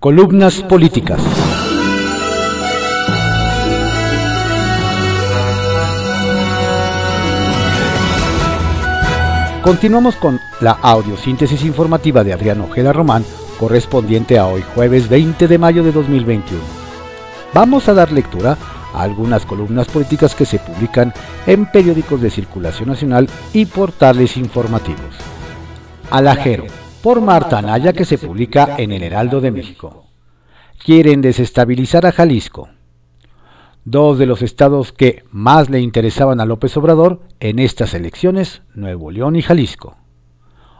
Columnas políticas. Continuamos con la audiosíntesis informativa de Adrián Ojeda Román, correspondiente a hoy jueves 20 de mayo de 2021. Vamos a dar lectura a algunas columnas políticas que se publican en periódicos de circulación nacional y portales informativos. Alajero por Marta Anaya que se publica en el Heraldo de México. Quieren desestabilizar a Jalisco. Dos de los estados que más le interesaban a López Obrador en estas elecciones, Nuevo León y Jalisco.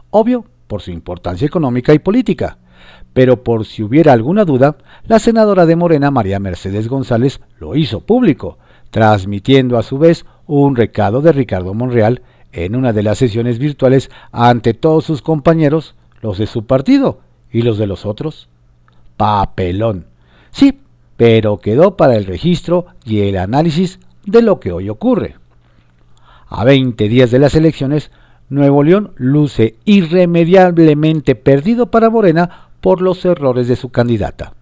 Obvio, por su importancia económica y política, pero por si hubiera alguna duda, la senadora de Morena, María Mercedes González, lo hizo público, transmitiendo a su vez un recado de Ricardo Monreal en una de las sesiones virtuales ante todos sus compañeros los de su partido y los de los otros. Papelón. Sí, pero quedó para el registro y el análisis de lo que hoy ocurre. A 20 días de las elecciones, Nuevo León luce irremediablemente perdido para Morena por los errores de su candidata.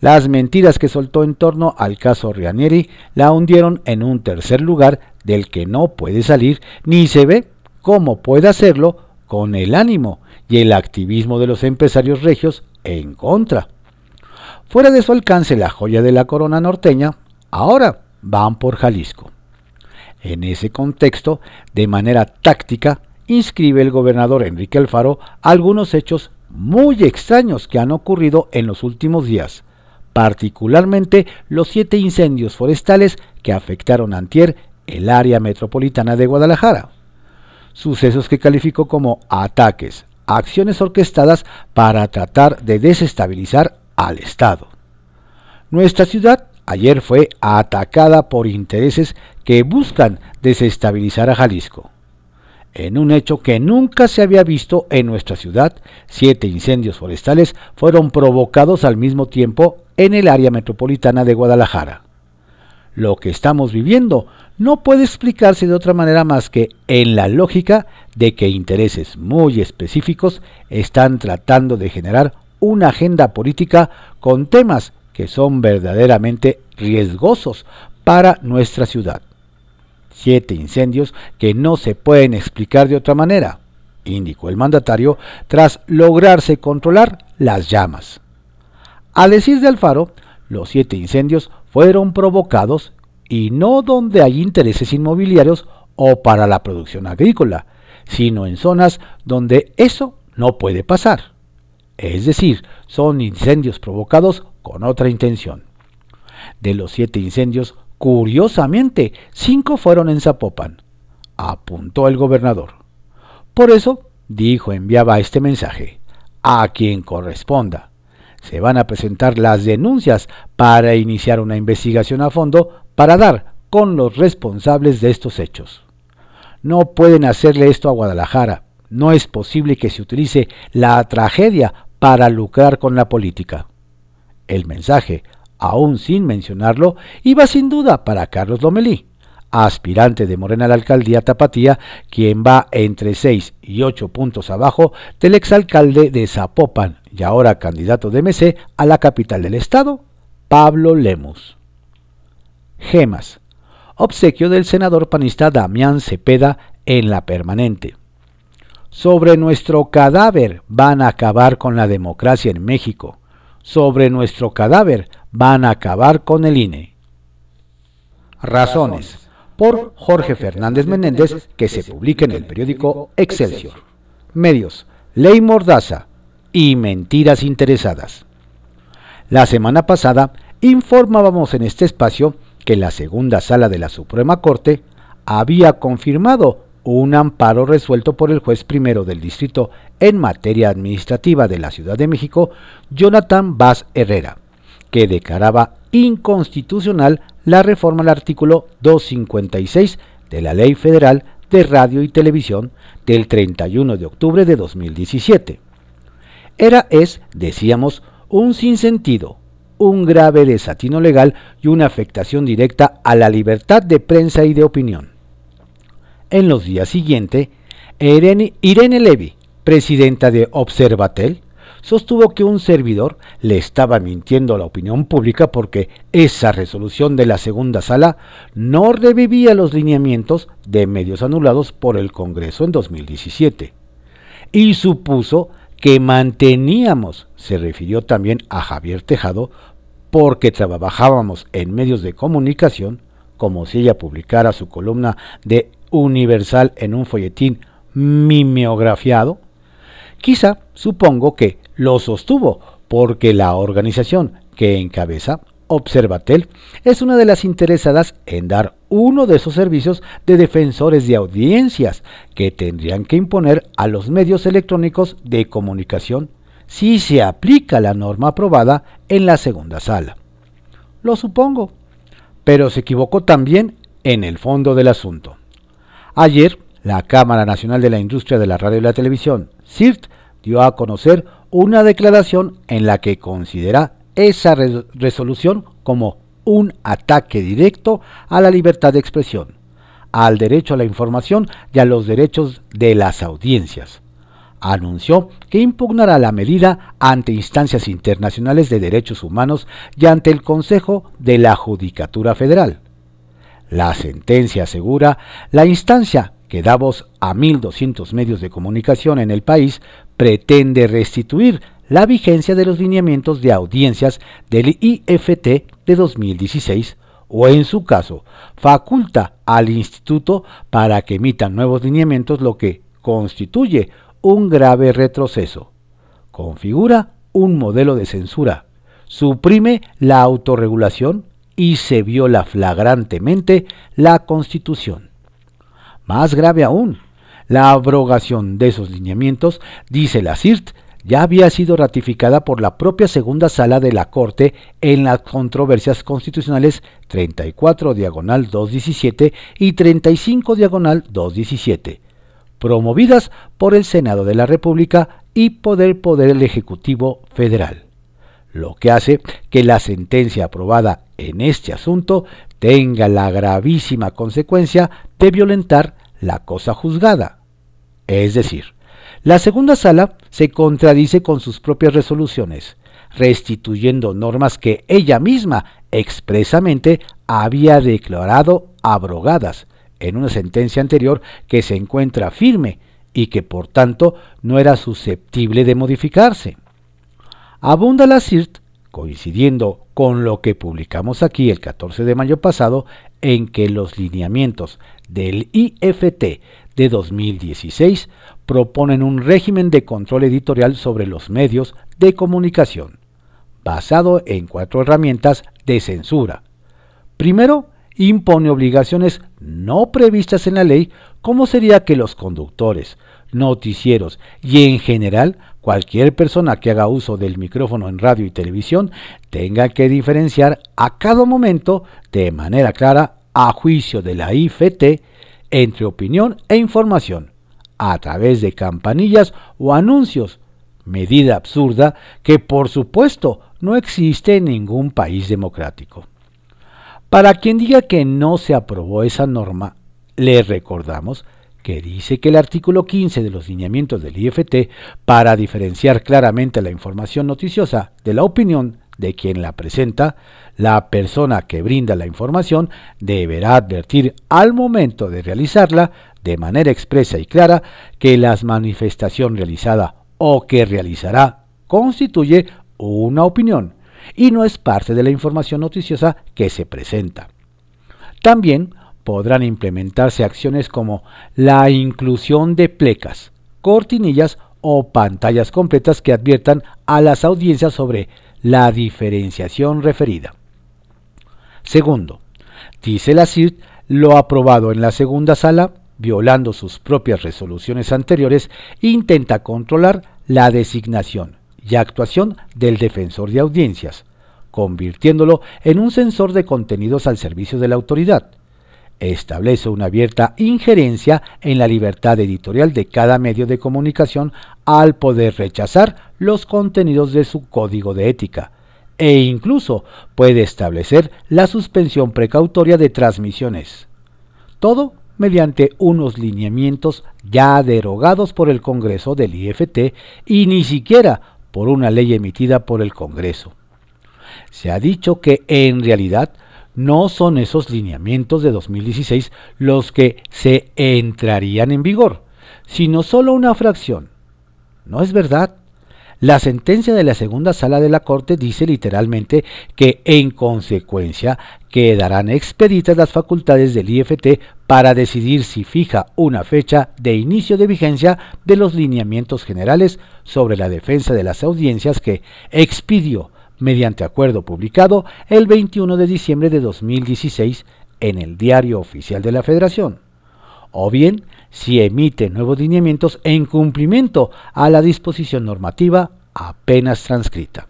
Las mentiras que soltó en torno al caso Rianieri la hundieron en un tercer lugar del que no puede salir ni se ve cómo puede hacerlo con el ánimo y el activismo de los empresarios regios en contra. Fuera de su alcance la joya de la corona norteña, ahora van por Jalisco. En ese contexto, de manera táctica, inscribe el gobernador Enrique Alfaro algunos hechos muy extraños que han ocurrido en los últimos días, particularmente los siete incendios forestales que afectaron antier el área metropolitana de Guadalajara. Sucesos que calificó como ataques acciones orquestadas para tratar de desestabilizar al Estado. Nuestra ciudad ayer fue atacada por intereses que buscan desestabilizar a Jalisco. En un hecho que nunca se había visto en nuestra ciudad, siete incendios forestales fueron provocados al mismo tiempo en el área metropolitana de Guadalajara. Lo que estamos viviendo no puede explicarse de otra manera más que en la lógica de que intereses muy específicos están tratando de generar una agenda política con temas que son verdaderamente riesgosos para nuestra ciudad. Siete incendios que no se pueden explicar de otra manera, indicó el mandatario tras lograrse controlar las llamas. Al decir de Alfaro, los siete incendios fueron provocados y no donde hay intereses inmobiliarios o para la producción agrícola, sino en zonas donde eso no puede pasar. Es decir, son incendios provocados con otra intención. De los siete incendios, curiosamente, cinco fueron en Zapopan, apuntó el gobernador. Por eso, dijo, enviaba este mensaje, a quien corresponda se van a presentar las denuncias para iniciar una investigación a fondo para dar con los responsables de estos hechos. No pueden hacerle esto a Guadalajara. No es posible que se utilice la tragedia para lucrar con la política. El mensaje, aún sin mencionarlo, iba sin duda para Carlos Lomelí, aspirante de Morena a la alcaldía Tapatía, quien va entre 6 y 8 puntos abajo del exalcalde de Zapopan, y ahora candidato de MC a la capital del estado, Pablo Lemus. Gemas. Obsequio del senador panista Damián Cepeda en la permanente. Sobre nuestro cadáver van a acabar con la democracia en México. Sobre nuestro cadáver van a acabar con el INE. Razones. Por Jorge Fernández Menéndez, que se publica en el periódico Excelsior. Medios. Ley Mordaza y mentiras interesadas. La semana pasada informábamos en este espacio que la segunda sala de la Suprema Corte había confirmado un amparo resuelto por el juez primero del distrito en materia administrativa de la Ciudad de México, Jonathan Vaz Herrera, que declaraba inconstitucional la reforma al artículo 256 de la Ley Federal de Radio y Televisión del 31 de octubre de 2017 era, es, decíamos, un sinsentido, un grave desatino legal y una afectación directa a la libertad de prensa y de opinión. En los días siguientes, Irene, Irene Levy, presidenta de Observatel, sostuvo que un servidor le estaba mintiendo a la opinión pública porque esa resolución de la segunda sala no revivía los lineamientos de medios anulados por el Congreso en 2017 y supuso que manteníamos, se refirió también a Javier Tejado, porque trabajábamos en medios de comunicación, como si ella publicara su columna de Universal en un folletín mimeografiado, quizá supongo que lo sostuvo porque la organización que encabeza, Observatel, es una de las interesadas en dar uno de esos servicios de defensores de audiencias que tendrían que imponer a los medios electrónicos de comunicación si se aplica la norma aprobada en la segunda sala. Lo supongo, pero se equivocó también en el fondo del asunto. Ayer, la Cámara Nacional de la Industria de la Radio y la Televisión, CIRT, dio a conocer una declaración en la que considera esa resolución como un ataque directo a la libertad de expresión, al derecho a la información y a los derechos de las audiencias. Anunció que impugnará la medida ante instancias internacionales de derechos humanos y ante el Consejo de la Judicatura Federal. La sentencia asegura la instancia que da voz a 1.200 medios de comunicación en el país pretende restituir la vigencia de los lineamientos de audiencias del IFT de 2016 o en su caso faculta al instituto para que emitan nuevos lineamientos lo que constituye un grave retroceso. Configura un modelo de censura, suprime la autorregulación y se viola flagrantemente la Constitución. Más grave aún, la abrogación de esos lineamientos, dice la CIRT, ya había sido ratificada por la propia segunda sala de la Corte en las controversias constitucionales 34 diagonal 217 y 35 diagonal 217, promovidas por el Senado de la República y por el Poder Ejecutivo Federal, lo que hace que la sentencia aprobada en este asunto tenga la gravísima consecuencia de violentar la cosa juzgada, es decir, la segunda sala se contradice con sus propias resoluciones, restituyendo normas que ella misma expresamente había declarado abrogadas en una sentencia anterior que se encuentra firme y que por tanto no era susceptible de modificarse. Abunda la CIRT, coincidiendo con lo que publicamos aquí el 14 de mayo pasado, en que los lineamientos del IFT de 2016 proponen un régimen de control editorial sobre los medios de comunicación, basado en cuatro herramientas de censura. Primero, impone obligaciones no previstas en la ley, como sería que los conductores, noticieros y en general cualquier persona que haga uso del micrófono en radio y televisión tenga que diferenciar a cada momento de manera clara a juicio de la IFT entre opinión e información, a través de campanillas o anuncios, medida absurda que por supuesto no existe en ningún país democrático. Para quien diga que no se aprobó esa norma, le recordamos que dice que el artículo 15 de los lineamientos del IFT, para diferenciar claramente la información noticiosa de la opinión de quien la presenta, la persona que brinda la información deberá advertir al momento de realizarla de manera expresa y clara que la manifestación realizada o que realizará constituye una opinión y no es parte de la información noticiosa que se presenta. También podrán implementarse acciones como la inclusión de plecas, cortinillas o pantallas completas que adviertan a las audiencias sobre la diferenciación referida. Segundo, dice la CIRT lo aprobado en la segunda sala, violando sus propias resoluciones anteriores, intenta controlar la designación y actuación del defensor de audiencias, convirtiéndolo en un censor de contenidos al servicio de la autoridad. Establece una abierta injerencia en la libertad editorial de cada medio de comunicación al poder rechazar los contenidos de su código de ética, e incluso puede establecer la suspensión precautoria de transmisiones. Todo mediante unos lineamientos ya derogados por el Congreso del IFT y ni siquiera por una ley emitida por el Congreso. Se ha dicho que en realidad no son esos lineamientos de 2016 los que se entrarían en vigor, sino solo una fracción. No es verdad. La sentencia de la segunda sala de la Corte dice literalmente que en consecuencia quedarán expeditas las facultades del IFT para decidir si fija una fecha de inicio de vigencia de los lineamientos generales sobre la defensa de las audiencias que expidió mediante acuerdo publicado el 21 de diciembre de 2016 en el Diario Oficial de la Federación, o bien si emite nuevos lineamientos en cumplimiento a la disposición normativa apenas transcrita.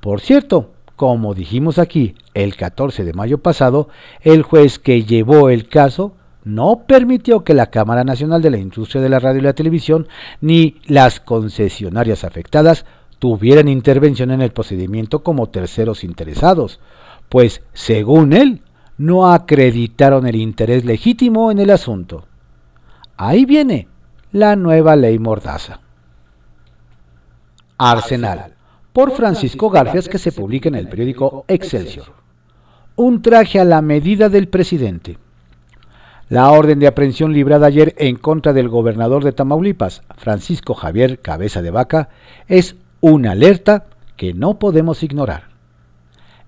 Por cierto, como dijimos aquí el 14 de mayo pasado, el juez que llevó el caso no permitió que la Cámara Nacional de la Industria de la Radio y la Televisión ni las concesionarias afectadas tuvieran intervención en el procedimiento como terceros interesados, pues, según él, no acreditaron el interés legítimo en el asunto. Ahí viene la nueva ley Mordaza. Arsenal, por Francisco Garfias, que se publica en el periódico Excelsior. Un traje a la medida del presidente. La orden de aprehensión librada ayer en contra del gobernador de Tamaulipas, Francisco Javier Cabeza de Vaca, es una alerta que no podemos ignorar.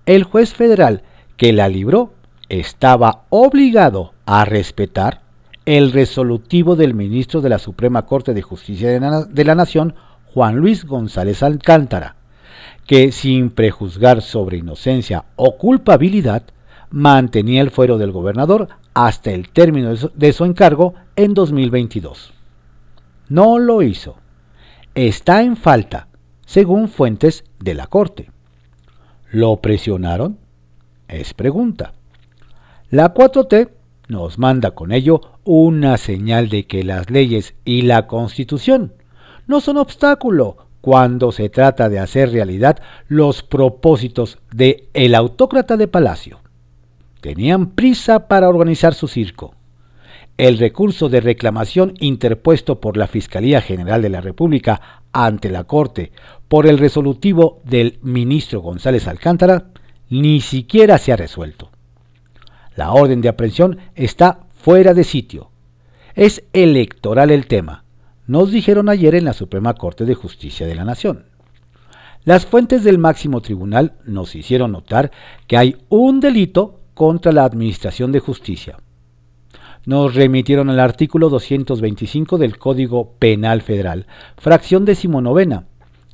El juez federal que la libró estaba obligado a respetar el resolutivo del ministro de la Suprema Corte de Justicia de la Nación, Juan Luis González Alcántara, que sin prejuzgar sobre inocencia o culpabilidad, mantenía el fuero del gobernador hasta el término de su encargo en 2022. No lo hizo. Está en falta según fuentes de la Corte. ¿Lo presionaron? Es pregunta. La 4T nos manda con ello una señal de que las leyes y la Constitución no son obstáculo cuando se trata de hacer realidad los propósitos de el autócrata de Palacio. Tenían prisa para organizar su circo. El recurso de reclamación interpuesto por la Fiscalía General de la República ante la Corte por el resolutivo del ministro González Alcántara ni siquiera se ha resuelto. La orden de aprehensión está fuera de sitio. Es electoral el tema, nos dijeron ayer en la Suprema Corte de Justicia de la Nación. Las fuentes del máximo tribunal nos hicieron notar que hay un delito contra la Administración de Justicia. Nos remitieron al artículo 225 del Código Penal Federal, fracción decimonovena,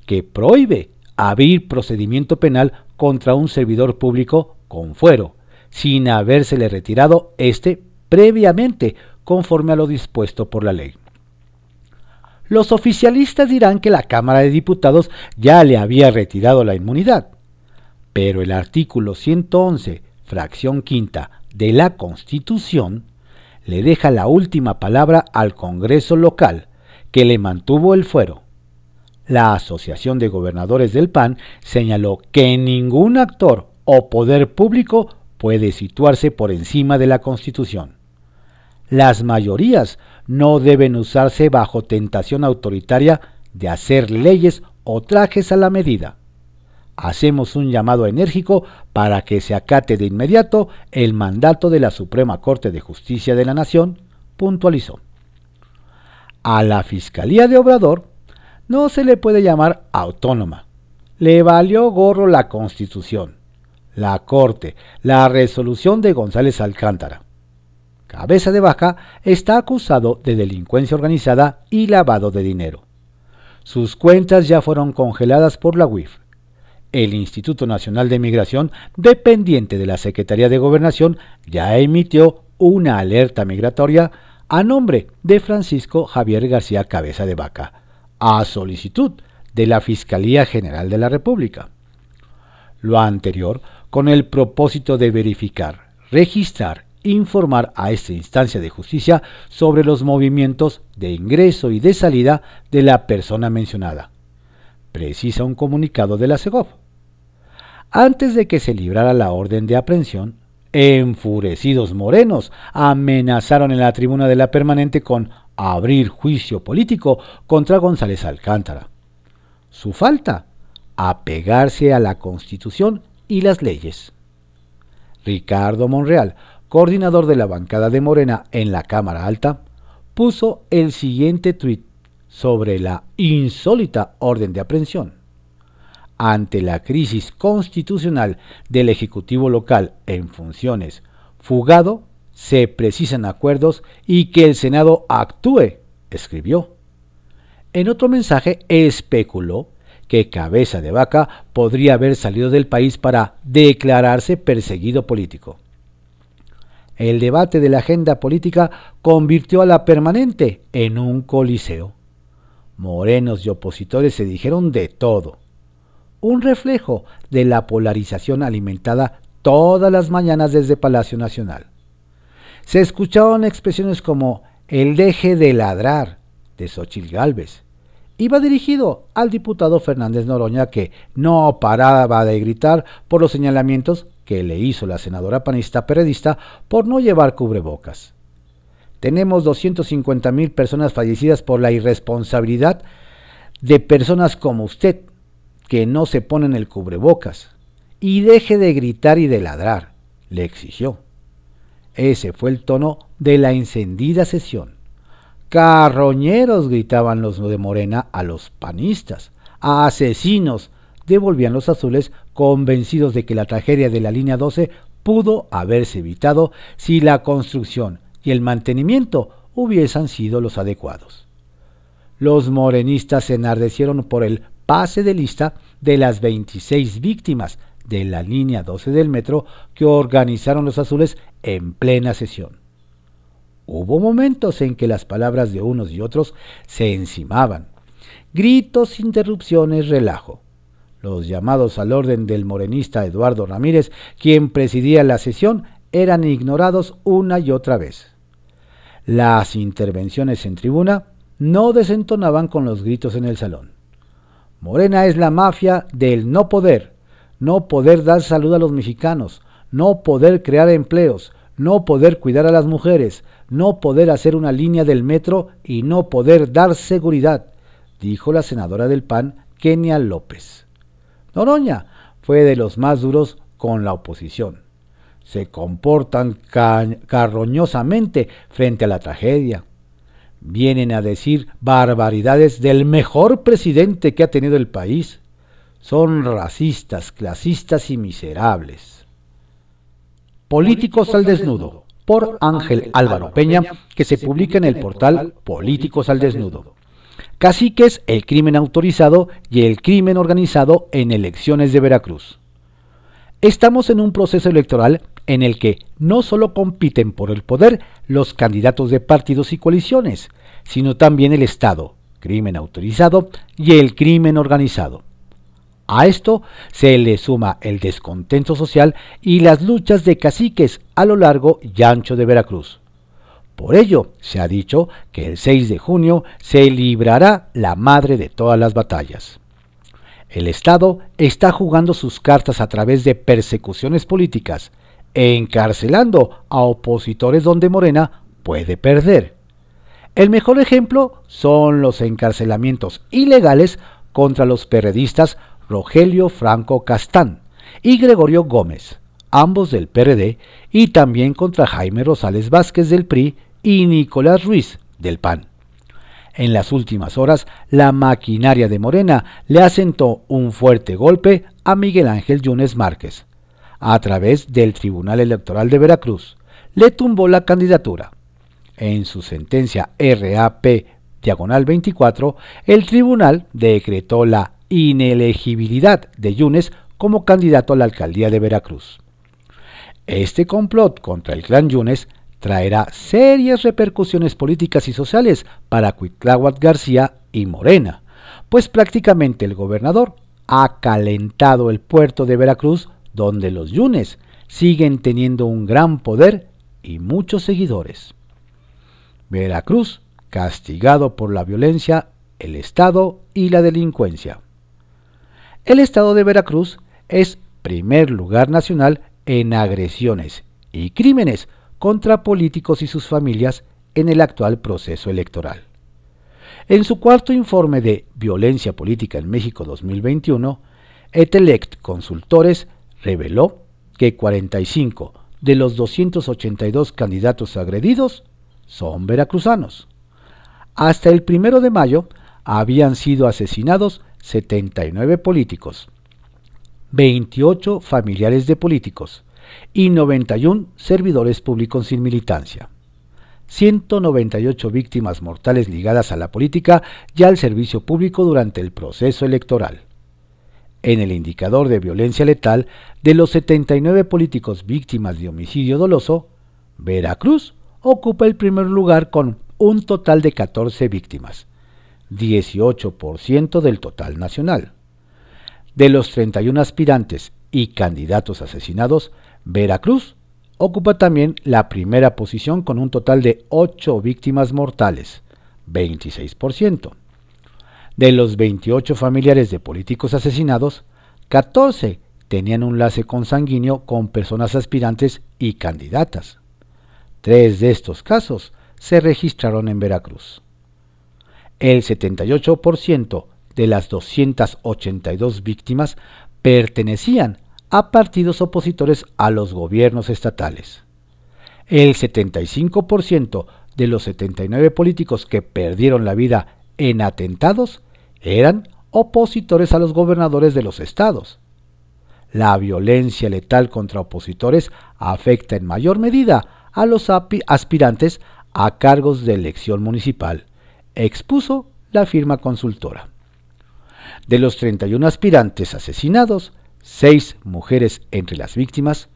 que prohíbe abrir procedimiento penal contra un servidor público con fuero, sin habérsele retirado éste previamente conforme a lo dispuesto por la ley. Los oficialistas dirán que la Cámara de Diputados ya le había retirado la inmunidad, pero el artículo 111, fracción quinta de la Constitución, le deja la última palabra al Congreso local, que le mantuvo el fuero. La Asociación de Gobernadores del PAN señaló que ningún actor o poder público puede situarse por encima de la Constitución. Las mayorías no deben usarse bajo tentación autoritaria de hacer leyes o trajes a la medida. Hacemos un llamado enérgico para que se acate de inmediato el mandato de la Suprema Corte de Justicia de la Nación, puntualizó. A la Fiscalía de Obrador no se le puede llamar autónoma. Le valió gorro la Constitución, la Corte, la resolución de González Alcántara. Cabeza de Baja está acusado de delincuencia organizada y lavado de dinero. Sus cuentas ya fueron congeladas por la UIF. El Instituto Nacional de Migración, dependiente de la Secretaría de Gobernación, ya emitió una alerta migratoria a nombre de Francisco Javier García Cabeza de Vaca a solicitud de la Fiscalía General de la República. Lo anterior con el propósito de verificar, registrar informar a esta instancia de justicia sobre los movimientos de ingreso y de salida de la persona mencionada. Precisa un comunicado de la CEGOV. Antes de que se librara la orden de aprehensión, enfurecidos morenos amenazaron en la tribuna de la permanente con abrir juicio político contra González Alcántara. su falta, apegarse a la Constitución y las leyes. Ricardo Monreal, coordinador de la bancada de Morena en la Cámara Alta, puso el siguiente tuit sobre la insólita orden de aprehensión. Ante la crisis constitucional del Ejecutivo local en funciones fugado, se precisan acuerdos y que el Senado actúe, escribió. En otro mensaje especuló que Cabeza de Vaca podría haber salido del país para declararse perseguido político. El debate de la agenda política convirtió a la permanente en un coliseo. Morenos y opositores se dijeron de todo. Un reflejo de la polarización alimentada todas las mañanas desde Palacio Nacional. Se escuchaban expresiones como el deje de ladrar de Xochitl Gálvez, iba dirigido al diputado Fernández Noroña que no paraba de gritar por los señalamientos que le hizo la senadora panista periodista por no llevar cubrebocas. Tenemos 250 mil personas fallecidas por la irresponsabilidad de personas como usted que no se ponen el cubrebocas. Y deje de gritar y de ladrar, le exigió. Ese fue el tono de la encendida sesión. Carroñeros gritaban los de Morena a los panistas. Asesinos devolvían los azules convencidos de que la tragedia de la línea 12 pudo haberse evitado si la construcción y el mantenimiento hubiesen sido los adecuados. Los morenistas se enardecieron por el pase de lista de las 26 víctimas de la línea 12 del metro que organizaron los azules en plena sesión. Hubo momentos en que las palabras de unos y otros se encimaban. Gritos, interrupciones, relajo. Los llamados al orden del morenista Eduardo Ramírez, quien presidía la sesión, eran ignorados una y otra vez. Las intervenciones en tribuna no desentonaban con los gritos en el salón. Morena es la mafia del no poder, no poder dar salud a los mexicanos, no poder crear empleos, no poder cuidar a las mujeres, no poder hacer una línea del metro y no poder dar seguridad, dijo la senadora del PAN, Kenia López. Noroña fue de los más duros con la oposición. Se comportan carroñosamente frente a la tragedia. Vienen a decir barbaridades del mejor presidente que ha tenido el país. Son racistas, clasistas y miserables. Políticos al Desnudo, por Ángel Álvaro Peña, que se publica en el portal Políticos al Desnudo. Caciques, el crimen autorizado y el crimen organizado en elecciones de Veracruz. Estamos en un proceso electoral en el que no solo compiten por el poder los candidatos de partidos y coaliciones, sino también el Estado, crimen autorizado y el crimen organizado. A esto se le suma el descontento social y las luchas de caciques a lo largo y ancho de Veracruz. Por ello, se ha dicho que el 6 de junio se librará la madre de todas las batallas. El Estado está jugando sus cartas a través de persecuciones políticas, encarcelando a opositores donde Morena puede perder. El mejor ejemplo son los encarcelamientos ilegales contra los periodistas Rogelio Franco Castán y Gregorio Gómez, ambos del PRD, y también contra Jaime Rosales Vázquez del PRI y Nicolás Ruiz del PAN. En las últimas horas, la maquinaria de Morena le asentó un fuerte golpe a Miguel Ángel Yunes Márquez. A través del Tribunal Electoral de Veracruz, le tumbó la candidatura. En su sentencia RAP diagonal 24, el tribunal decretó la inelegibilidad de Yunes como candidato a la alcaldía de Veracruz. Este complot contra el clan Yunes traerá serias repercusiones políticas y sociales para Cuitláhuac García y Morena, pues prácticamente el gobernador ha calentado el puerto de Veracruz donde los Yunes siguen teniendo un gran poder y muchos seguidores. Veracruz, castigado por la violencia, el Estado y la delincuencia. El estado de Veracruz es primer lugar nacional en agresiones y crímenes contra políticos y sus familias en el actual proceso electoral. En su cuarto informe de Violencia Política en México 2021, Etelect Consultores reveló que 45 de los 282 candidatos agredidos son veracruzanos. Hasta el primero de mayo habían sido asesinados 79 políticos, 28 familiares de políticos y 91 servidores públicos sin militancia. 198 víctimas mortales ligadas a la política y al servicio público durante el proceso electoral. En el indicador de violencia letal, de los 79 políticos víctimas de homicidio doloso, Veracruz ocupa el primer lugar con un total de 14 víctimas, 18% del total nacional. De los 31 aspirantes y candidatos asesinados, Veracruz ocupa también la primera posición con un total de 8 víctimas mortales, 26%. De los 28 familiares de políticos asesinados, 14 tenían un lace consanguíneo con personas aspirantes y candidatas. Tres de estos casos se registraron en Veracruz. El 78% de las 282 víctimas pertenecían a partidos opositores a los gobiernos estatales. El 75% de los 79 políticos que perdieron la vida en atentados eran opositores a los gobernadores de los estados. La violencia letal contra opositores afecta en mayor medida a los aspirantes a cargos de elección municipal, expuso la firma consultora. De los 31 aspirantes asesinados, seis mujeres entre las víctimas,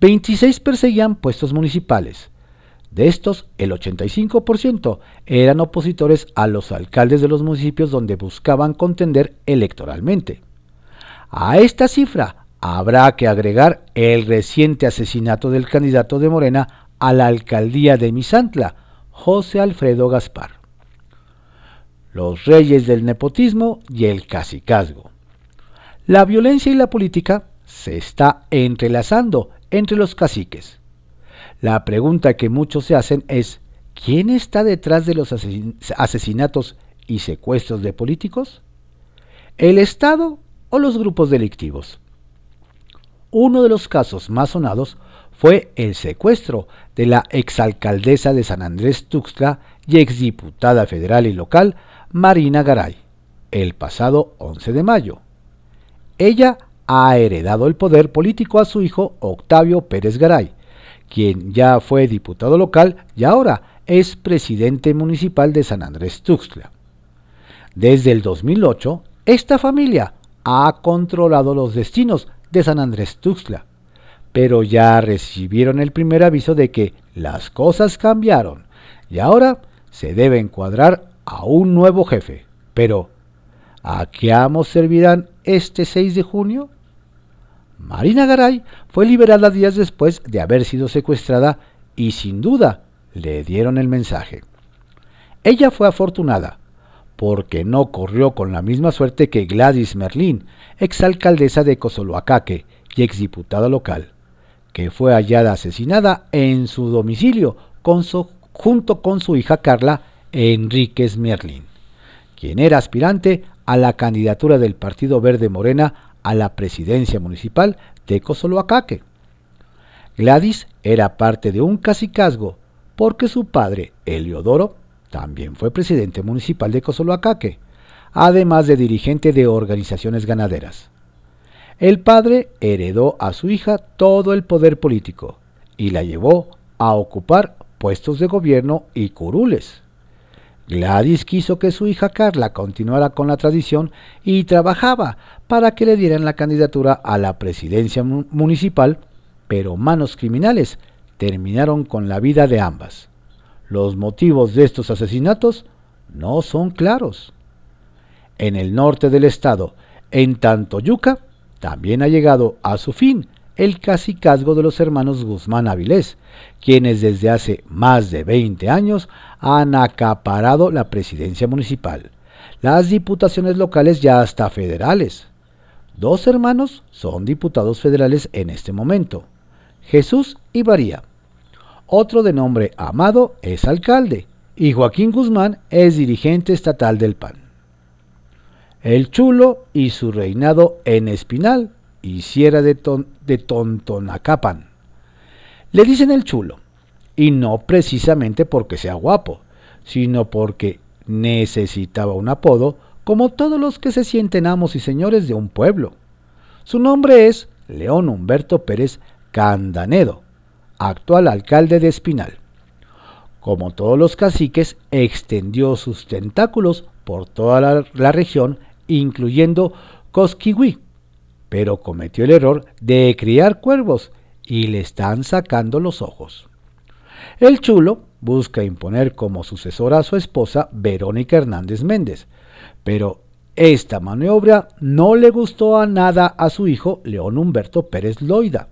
26 perseguían puestos municipales. De estos, el 85% eran opositores a los alcaldes de los municipios donde buscaban contender electoralmente. A esta cifra habrá que agregar el reciente asesinato del candidato de Morena a la alcaldía de Misantla, José Alfredo Gaspar. Los reyes del nepotismo y el cacicazgo. La violencia y la política se está entrelazando entre los caciques. La pregunta que muchos se hacen es, ¿quién está detrás de los asesinatos y secuestros de políticos? ¿El Estado o los grupos delictivos? Uno de los casos más sonados fue el secuestro de la exalcaldesa de San Andrés Tuxtla y exdiputada federal y local Marina Garay, el pasado 11 de mayo. Ella ha heredado el poder político a su hijo Octavio Pérez Garay, quien ya fue diputado local y ahora es presidente municipal de San Andrés Tuxtla. Desde el 2008, esta familia ha controlado los destinos de San Andrés Tuxtla, pero ya recibieron el primer aviso de que las cosas cambiaron y ahora se debe encuadrar a un nuevo jefe. Pero, ¿a qué amos servirán este 6 de junio? Marina Garay fue liberada días después de haber sido secuestrada y sin duda le dieron el mensaje. Ella fue afortunada, porque no corrió con la misma suerte que Gladys Merlín, exalcaldesa de Cozoloacaque y exdiputada local, que fue hallada asesinada en su domicilio junto con su hija Carla Enríquez Merlín, quien era aspirante a la candidatura del Partido Verde Morena a la presidencia municipal de Cozoloacaque. Gladys era parte de un cacicazgo porque su padre, Eliodoro, también fue presidente municipal de Cozoloacaque, además de dirigente de organizaciones ganaderas. El padre heredó a su hija todo el poder político y la llevó a ocupar puestos de gobierno y curules. Gladys quiso que su hija Carla continuara con la tradición y trabajaba para que le dieran la candidatura a la presidencia municipal, pero manos criminales terminaron con la vida de ambas. Los motivos de estos asesinatos no son claros. En el norte del estado, en Tantoyuca, también ha llegado a su fin el cacicazgo de los hermanos Guzmán Avilés, quienes desde hace más de 20 años han acaparado la presidencia municipal, las diputaciones locales ya hasta federales. Dos hermanos son diputados federales en este momento, Jesús y María. Otro de nombre Amado es alcalde y Joaquín Guzmán es dirigente estatal del PAN. El chulo y su reinado en Espinal Sierra de, de Tontonacapan. Le dicen el chulo, y no precisamente porque sea guapo, sino porque necesitaba un apodo como todos los que se sienten amos y señores de un pueblo. Su nombre es León Humberto Pérez Candanedo, actual alcalde de Espinal. Como todos los caciques, extendió sus tentáculos por toda la, región, incluyendo Cosquihui, pero cometió el error de criar cuervos y le están sacando los ojos. El chulo busca imponer como sucesora a su esposa Verónica Hernández Méndez, pero esta maniobra no le gustó a nada a su hijo León Humberto Pérez Loida,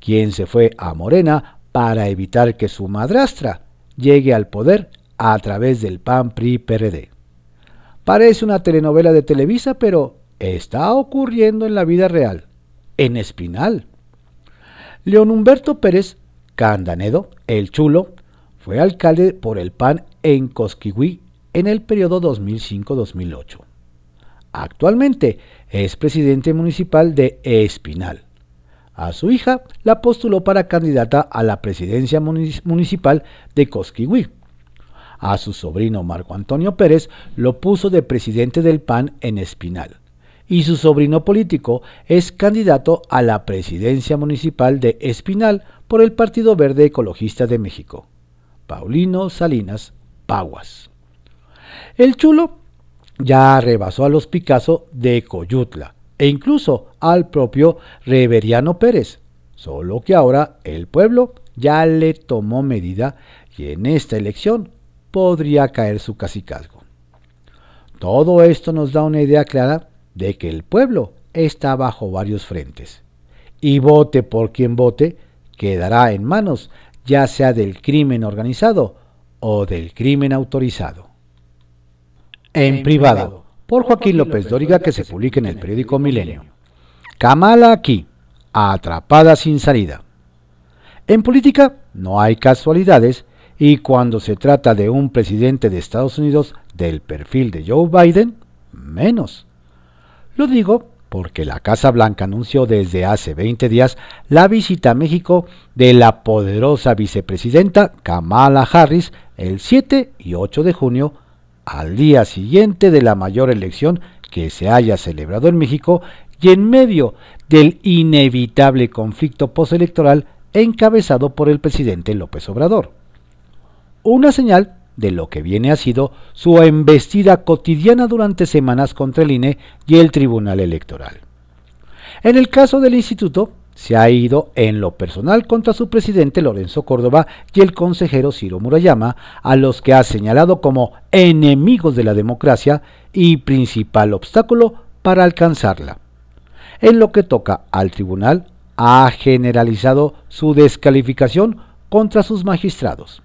quien se fue a Morena para evitar que su madrastra llegue al poder a través del PAN PRI PRD. Parece una telenovela de Televisa, pero está ocurriendo en la vida real, en Espinal. León Humberto Pérez Candanedo, el chulo, fue alcalde por el PAN en Cosquigüí en el periodo 2005-2008. Actualmente es presidente municipal de Espinal. A su hija la postuló para candidata a la presidencia municipal de Cosquigüí. A su sobrino Marco Antonio Pérez lo puso de presidente del PAN en Espinal. Y su sobrino político es candidato a la presidencia municipal de Espinal por el Partido Verde Ecologista de México. Paulino Salinas Paguas. El chulo ya rebasó a los Picasso de Coyutla e incluso al propio Reveriano Pérez, solo que ahora el pueblo ya le tomó medida y en esta elección podría caer su cacicazgo. Todo esto nos da una idea clara de que el pueblo está bajo varios frentes. Y vote por quien vote, quedará en manos ya sea del crimen organizado o del crimen autorizado. En privado, por Joaquín López Dóriga, que se publica en el periódico Milenio. Kamala aquí, atrapada sin salida. En política no hay casualidades y cuando se trata de un presidente de Estados Unidos del perfil de Joe Biden, menos. Lo digo porque la Casa Blanca anunció desde hace 20 días la visita a México de la poderosa vicepresidenta Kamala Harris el 7 y 8 de junio, al día siguiente de la mayor elección que se haya celebrado en México y en medio del inevitable conflicto postelectoral encabezado por el presidente López Obrador. Una señal de lo que viene ha sido su embestida cotidiana durante semanas contra el INE y el Tribunal Electoral. En el caso del instituto, se ha ido en lo personal contra su presidente Lorenzo Córdoba y el consejero Ciro Murayama, a los que ha señalado como enemigos de la democracia y principal obstáculo para alcanzarla. En lo que toca al tribunal, ha generalizado su descalificación contra sus magistrados.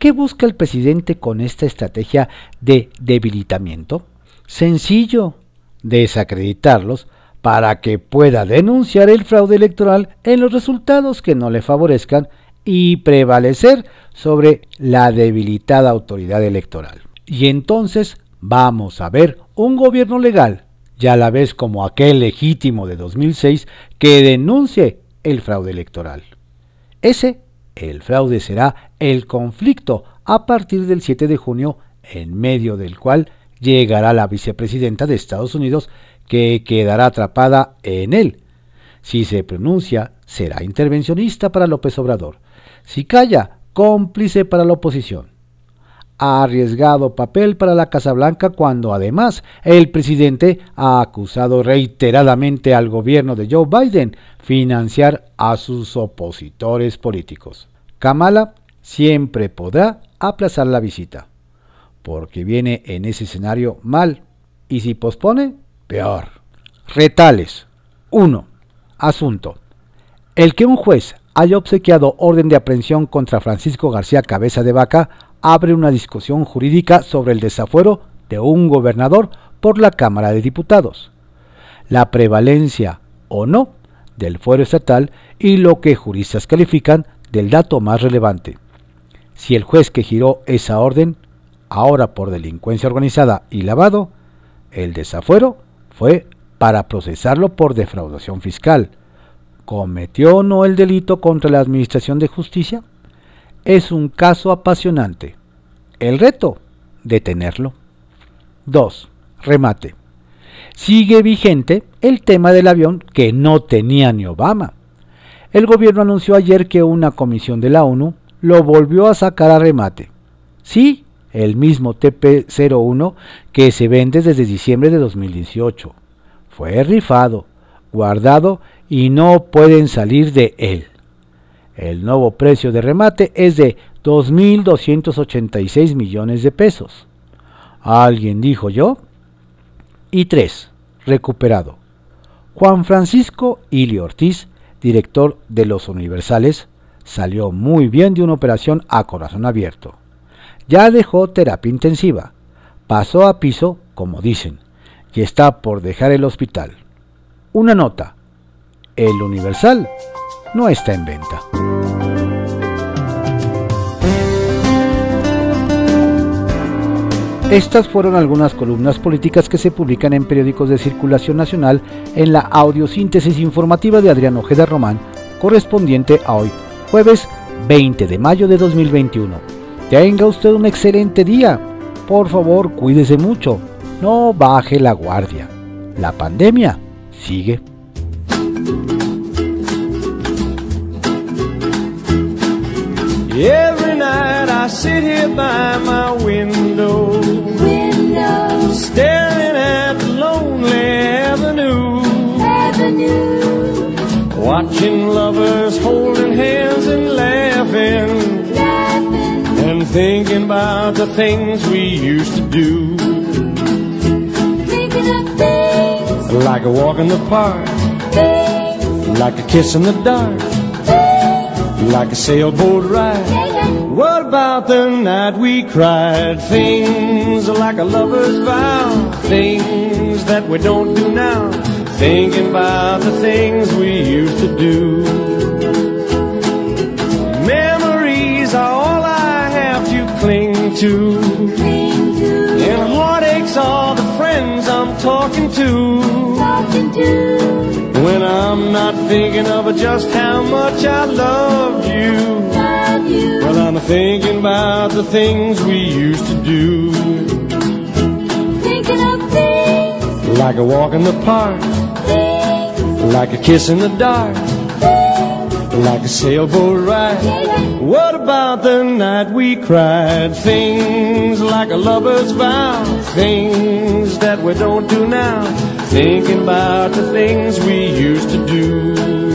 ¿Qué busca el presidente con esta estrategia de debilitamiento? Sencillo, desacreditarlos para que pueda denunciar el fraude electoral en los resultados que no le favorezcan y prevalecer sobre la debilitada autoridad electoral. Y entonces vamos a ver un gobierno legal, ya la vez como aquel legítimo de 2006, que denuncie el fraude electoral. Ese el fraude será el conflicto a partir del 7 de junio, en medio del cual llegará la vicepresidenta de Estados Unidos, que quedará atrapada en él. Si se pronuncia, será intervencionista para López Obrador. Si calla, cómplice para la oposición. arriesgado papel para la Casa Blanca cuando además el presidente ha acusado reiteradamente al gobierno de Joe Biden financiar a sus opositores políticos. Kamala siempre podrá aplazar la visita, porque viene en ese escenario mal, y si pospone, peor. Retales. 1. Asunto. El que un juez haya obsequiado orden de aprehensión contra Francisco García Cabeza de Vaca abre una discusión jurídica sobre el desafuero de un gobernador por la Cámara de Diputados. La prevalencia o no del fuero estatal y lo que juristas califican del dato más relevante. si el juez que giró esa orden, ahora por delincuencia organizada y lavado, el desafuero fue para procesarlo por defraudación fiscal. ¿Cometió o no el delito contra la Administración de Justicia? Es un caso apasionante. El reto, detenerlo. 2. Remate. Sigue vigente el tema del avión que no tenía ni Obama. El gobierno anunció ayer que una comisión de la ONU lo volvió a sacar a remate. Sí, el mismo TP-01 que se vende desde diciembre de 2018. Fue rifado, guardado y no pueden salir de él. El nuevo precio de remate es de 2.286 millones de pesos. ¿Alguien dijo yo? Y 3. Recuperado. Juan Francisco Ili Ortiz, director de Los Universales, salió muy bien de una operación a corazón abierto. Ya dejó terapia intensiva, pasó a piso, como dicen, y está por dejar el hospital. Una nota. El Universal no está en venta. Estas fueron algunas columnas políticas que se publican en periódicos de circulación nacional en la audiosíntesis informativa de Adrián Ojeda Román, correspondiente a hoy, jueves 20 de mayo de 2021. Tenga usted un excelente día. Por favor, cuídese mucho. No baje la guardia. La pandemia sigue. Staring at the lonely avenue, avenue. watching lovers holding hands and laughing, laughing, and thinking about the things we used to do. Thinking of things like a walk in the park, things. like a kiss in the dark like a sailboat ride. About the night we cried? Things like a lover's vow, things that we don't do now. Thinking about the things we used to do. Memories are all I have to cling to. And heartaches are the friends I'm talking to. Talking to. When I'm not thinking of just how much I loved you. Well, I'm thinking about the things we used to do. Thinking of things. Like a walk in the park. Things. Like a kiss in the dark. Things. Like a sailboat ride. Yeah. What about the night we cried? Things like a lover's vow. Things that we don't do now thinking about the things we used to do.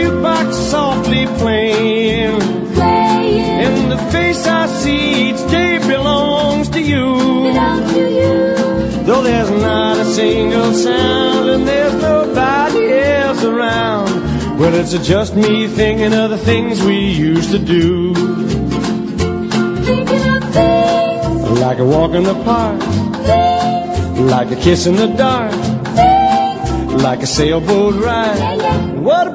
Jukebox softly playing, playing. and the face I see each day belongs to you. Belongs to you. Though there's not a single sound and there's nobody else around, well, it's just me thinking of the things we used to do. Thinking of things like a walk in the park like a kiss in the dark, like a sailboat ride. What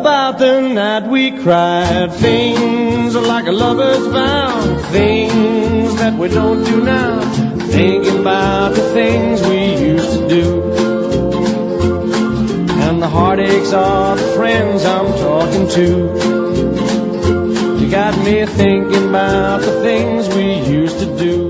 about the night we cried? Things like a lover's vow, things that we don't do now. Thinking about the things we used to do. And the heartaches are the friends I'm talking to. You got me thinking about the things we used to do.